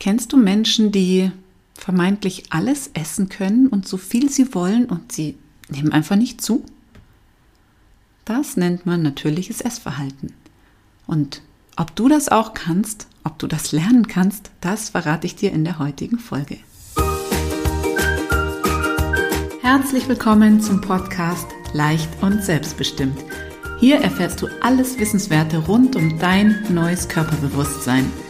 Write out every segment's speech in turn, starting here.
Kennst du Menschen, die vermeintlich alles essen können und so viel sie wollen und sie nehmen einfach nicht zu? Das nennt man natürliches Essverhalten. Und ob du das auch kannst, ob du das lernen kannst, das verrate ich dir in der heutigen Folge. Herzlich willkommen zum Podcast Leicht und Selbstbestimmt. Hier erfährst du alles Wissenswerte rund um dein neues Körperbewusstsein –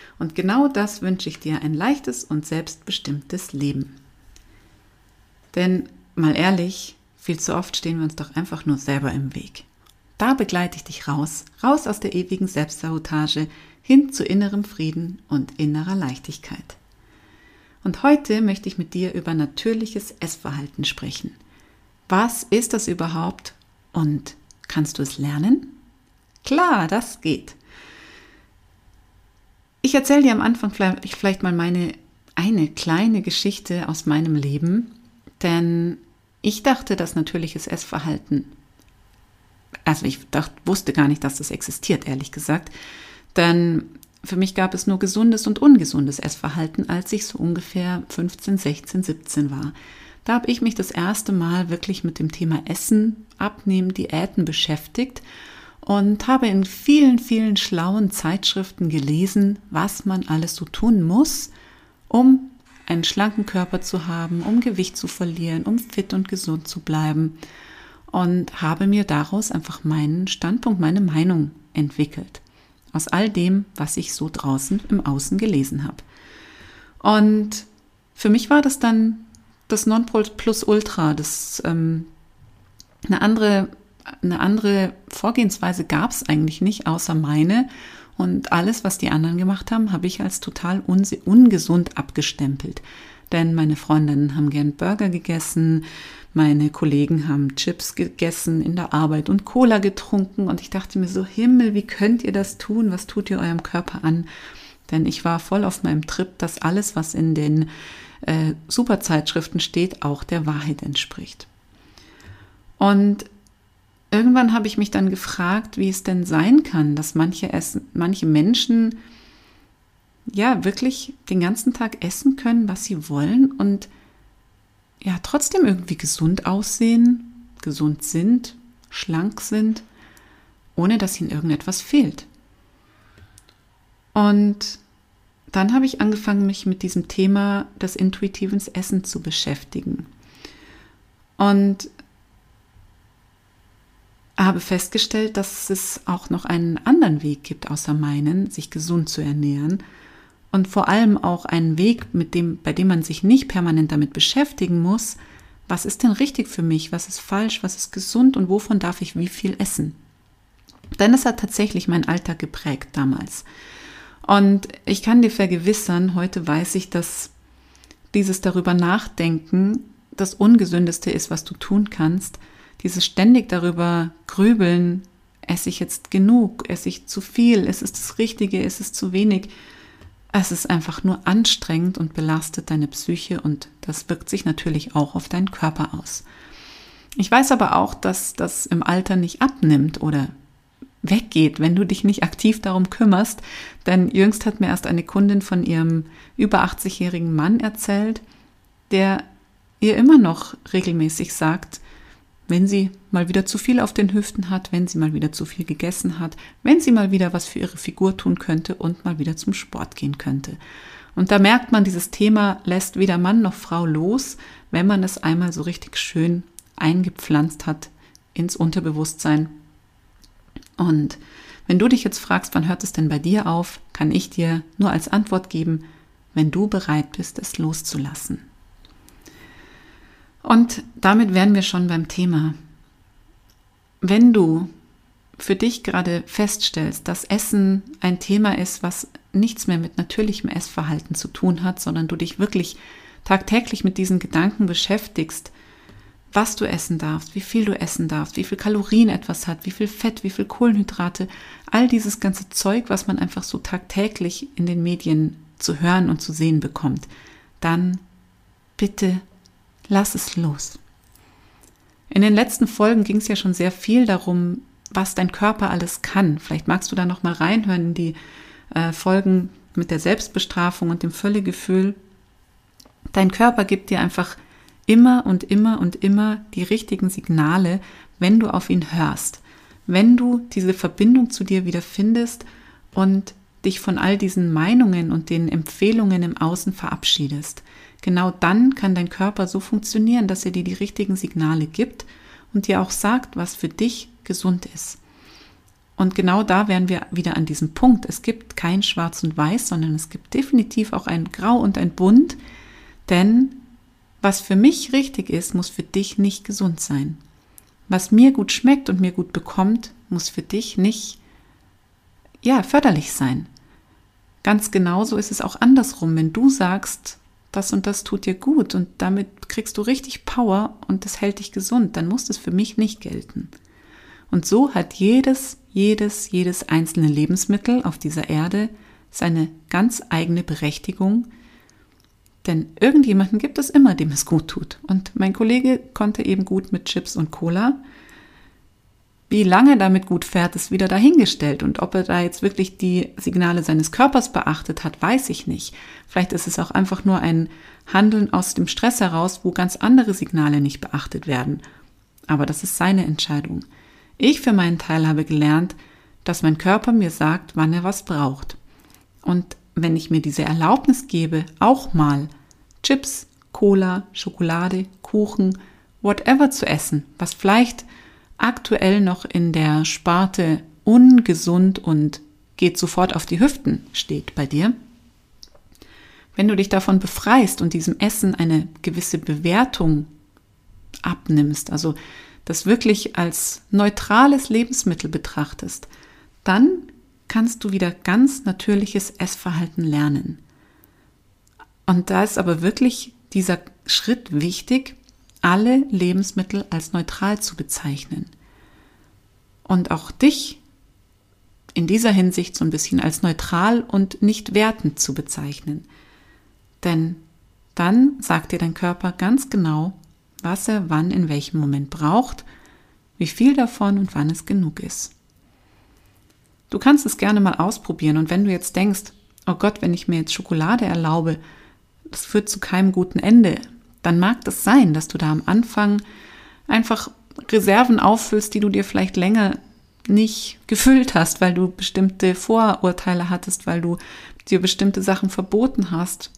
Und genau das wünsche ich dir, ein leichtes und selbstbestimmtes Leben. Denn mal ehrlich, viel zu oft stehen wir uns doch einfach nur selber im Weg. Da begleite ich dich raus, raus aus der ewigen Selbstsabotage, hin zu innerem Frieden und innerer Leichtigkeit. Und heute möchte ich mit dir über natürliches Essverhalten sprechen. Was ist das überhaupt und kannst du es lernen? Klar, das geht. Ich erzähle dir am Anfang vielleicht, mal meine eine kleine Geschichte aus meinem Leben, denn ich dachte, dass natürliches Essverhalten, also ich dachte, wusste gar nicht, dass das existiert, ehrlich gesagt, denn für mich gab es nur gesundes und ungesundes Essverhalten, als ich so ungefähr 15, 16, 17 war. Da habe ich mich das erste Mal wirklich mit dem Thema Essen, Abnehmen, Diäten beschäftigt und habe in vielen, vielen schlauen Zeitschriften gelesen, was man alles so tun muss, um einen schlanken Körper zu haben, um Gewicht zu verlieren, um fit und gesund zu bleiben und habe mir daraus einfach meinen Standpunkt, meine Meinung entwickelt. Aus all dem, was ich so draußen im Außen gelesen habe. Und für mich war das dann das Nonplusultra, das ähm, eine andere eine andere Vorgehensweise gab es eigentlich nicht, außer meine. Und alles, was die anderen gemacht haben, habe ich als total ungesund abgestempelt. Denn meine Freundinnen haben gern Burger gegessen, meine Kollegen haben Chips gegessen in der Arbeit und Cola getrunken. Und ich dachte mir so, Himmel, wie könnt ihr das tun? Was tut ihr eurem Körper an? Denn ich war voll auf meinem Trip, dass alles, was in den äh, Superzeitschriften steht, auch der Wahrheit entspricht. Und irgendwann habe ich mich dann gefragt, wie es denn sein kann, dass manche, essen, manche Menschen ja wirklich den ganzen Tag essen können, was sie wollen und ja trotzdem irgendwie gesund aussehen, gesund sind, schlank sind, ohne dass ihnen irgendetwas fehlt. Und dann habe ich angefangen, mich mit diesem Thema des intuitiven Essens zu beschäftigen. Und habe festgestellt, dass es auch noch einen anderen Weg gibt, außer meinen, sich gesund zu ernähren. Und vor allem auch einen Weg, mit dem, bei dem man sich nicht permanent damit beschäftigen muss, was ist denn richtig für mich, was ist falsch, was ist gesund und wovon darf ich wie viel essen. Denn es hat tatsächlich meinen Alltag geprägt damals. Und ich kann dir vergewissern, heute weiß ich, dass dieses darüber nachdenken das Ungesündeste ist, was du tun kannst, dieses ständig darüber grübeln, esse ich jetzt genug, esse ich zu viel, ist es das Richtige, ist es zu wenig. Es ist einfach nur anstrengend und belastet deine Psyche und das wirkt sich natürlich auch auf deinen Körper aus. Ich weiß aber auch, dass das im Alter nicht abnimmt oder weggeht, wenn du dich nicht aktiv darum kümmerst. Denn jüngst hat mir erst eine Kundin von ihrem über 80-jährigen Mann erzählt, der ihr immer noch regelmäßig sagt, wenn sie mal wieder zu viel auf den Hüften hat, wenn sie mal wieder zu viel gegessen hat, wenn sie mal wieder was für ihre Figur tun könnte und mal wieder zum Sport gehen könnte. Und da merkt man, dieses Thema lässt weder Mann noch Frau los, wenn man es einmal so richtig schön eingepflanzt hat ins Unterbewusstsein. Und wenn du dich jetzt fragst, wann hört es denn bei dir auf, kann ich dir nur als Antwort geben, wenn du bereit bist, es loszulassen. Und damit wären wir schon beim Thema. Wenn du für dich gerade feststellst, dass Essen ein Thema ist, was nichts mehr mit natürlichem Essverhalten zu tun hat, sondern du dich wirklich tagtäglich mit diesen Gedanken beschäftigst, was du essen darfst, wie viel du essen darfst, wie viel Kalorien etwas hat, wie viel Fett, wie viel Kohlenhydrate, all dieses ganze Zeug, was man einfach so tagtäglich in den Medien zu hören und zu sehen bekommt, dann bitte lass es los. In den letzten Folgen ging es ja schon sehr viel darum, was dein Körper alles kann. Vielleicht magst du da noch mal reinhören in die äh, Folgen mit der Selbstbestrafung und dem Völlegefühl. Dein Körper gibt dir einfach immer und immer und immer die richtigen Signale, wenn du auf ihn hörst, wenn du diese Verbindung zu dir wieder findest und dich von all diesen Meinungen und den Empfehlungen im Außen verabschiedest. Genau dann kann dein Körper so funktionieren, dass er dir die richtigen Signale gibt und dir auch sagt, was für dich gesund ist. Und genau da wären wir wieder an diesem Punkt. Es gibt kein Schwarz und Weiß, sondern es gibt definitiv auch ein Grau und ein Bunt, denn was für mich richtig ist, muss für dich nicht gesund sein. Was mir gut schmeckt und mir gut bekommt, muss für dich nicht, ja, förderlich sein. Ganz genauso ist es auch andersrum. Wenn du sagst, das und das tut dir gut und damit kriegst du richtig Power und das hält dich gesund, dann muss das für mich nicht gelten. Und so hat jedes, jedes, jedes einzelne Lebensmittel auf dieser Erde seine ganz eigene Berechtigung, denn irgendjemanden gibt es immer, dem es gut tut. Und mein Kollege konnte eben gut mit Chips und Cola. Wie lange damit gut fährt, ist wieder dahingestellt. Und ob er da jetzt wirklich die Signale seines Körpers beachtet hat, weiß ich nicht. Vielleicht ist es auch einfach nur ein Handeln aus dem Stress heraus, wo ganz andere Signale nicht beachtet werden. Aber das ist seine Entscheidung. Ich für meinen Teil habe gelernt, dass mein Körper mir sagt, wann er was braucht. Und wenn ich mir diese Erlaubnis gebe, auch mal Chips, Cola, Schokolade, Kuchen, whatever zu essen, was vielleicht aktuell noch in der Sparte ungesund und geht sofort auf die Hüften steht bei dir, wenn du dich davon befreist und diesem Essen eine gewisse Bewertung abnimmst, also das wirklich als neutrales Lebensmittel betrachtest, dann kannst du wieder ganz natürliches Essverhalten lernen. Und da ist aber wirklich dieser Schritt wichtig, alle Lebensmittel als neutral zu bezeichnen. Und auch dich in dieser Hinsicht so ein bisschen als neutral und nicht wertend zu bezeichnen. Denn dann sagt dir dein Körper ganz genau, was er wann in welchem Moment braucht, wie viel davon und wann es genug ist. Du kannst es gerne mal ausprobieren und wenn du jetzt denkst, oh Gott, wenn ich mir jetzt Schokolade erlaube, das führt zu keinem guten Ende, dann mag das sein, dass du da am Anfang einfach Reserven auffüllst, die du dir vielleicht länger nicht gefüllt hast, weil du bestimmte Vorurteile hattest, weil du dir bestimmte Sachen verboten hast.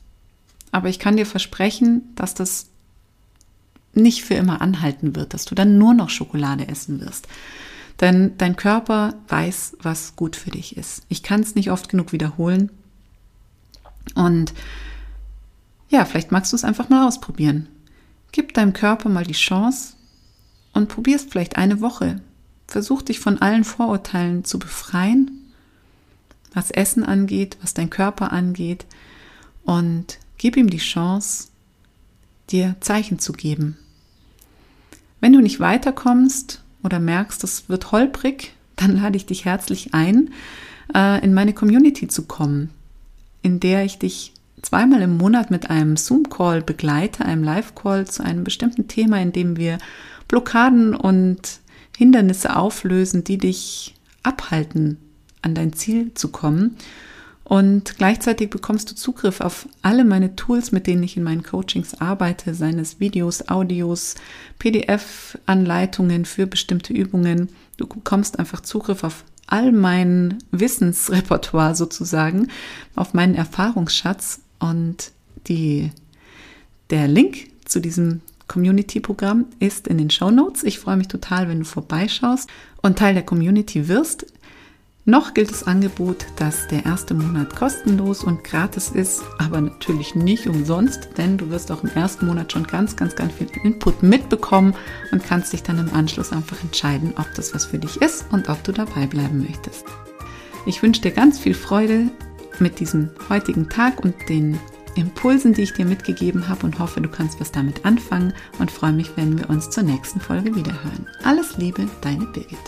Aber ich kann dir versprechen, dass das nicht für immer anhalten wird, dass du dann nur noch Schokolade essen wirst. Denn dein Körper weiß, was gut für dich ist. Ich kann es nicht oft genug wiederholen. Und ja, vielleicht magst du es einfach mal ausprobieren. Gib deinem Körper mal die Chance und probier es vielleicht eine Woche. Versuch dich von allen Vorurteilen zu befreien, was Essen angeht, was dein Körper angeht und gib ihm die Chance, dir Zeichen zu geben. Wenn du nicht weiterkommst oder merkst, es wird holprig, dann lade ich dich herzlich ein, äh, in meine Community zu kommen, in der ich dich zweimal im Monat mit einem Zoom-Call begleite, einem Live-Call zu einem bestimmten Thema, in dem wir Blockaden und Hindernisse auflösen, die dich abhalten, an dein Ziel zu kommen. Und gleichzeitig bekommst du Zugriff auf alle meine Tools, mit denen ich in meinen Coachings arbeite, seines Videos, Audios, PDF-Anleitungen für bestimmte Übungen. Du bekommst einfach Zugriff auf all mein Wissensrepertoire sozusagen, auf meinen Erfahrungsschatz und die, der Link zu diesem Community-Programm ist in den Show Notes. Ich freue mich total, wenn du vorbeischaust und Teil der Community wirst. Noch gilt das Angebot, dass der erste Monat kostenlos und gratis ist, aber natürlich nicht umsonst, denn du wirst auch im ersten Monat schon ganz, ganz, ganz viel Input mitbekommen und kannst dich dann im Anschluss einfach entscheiden, ob das was für dich ist und ob du dabei bleiben möchtest. Ich wünsche dir ganz viel Freude mit diesem heutigen Tag und den Impulsen, die ich dir mitgegeben habe und hoffe, du kannst was damit anfangen und freue mich, wenn wir uns zur nächsten Folge wiederhören. Alles Liebe, deine Birgit.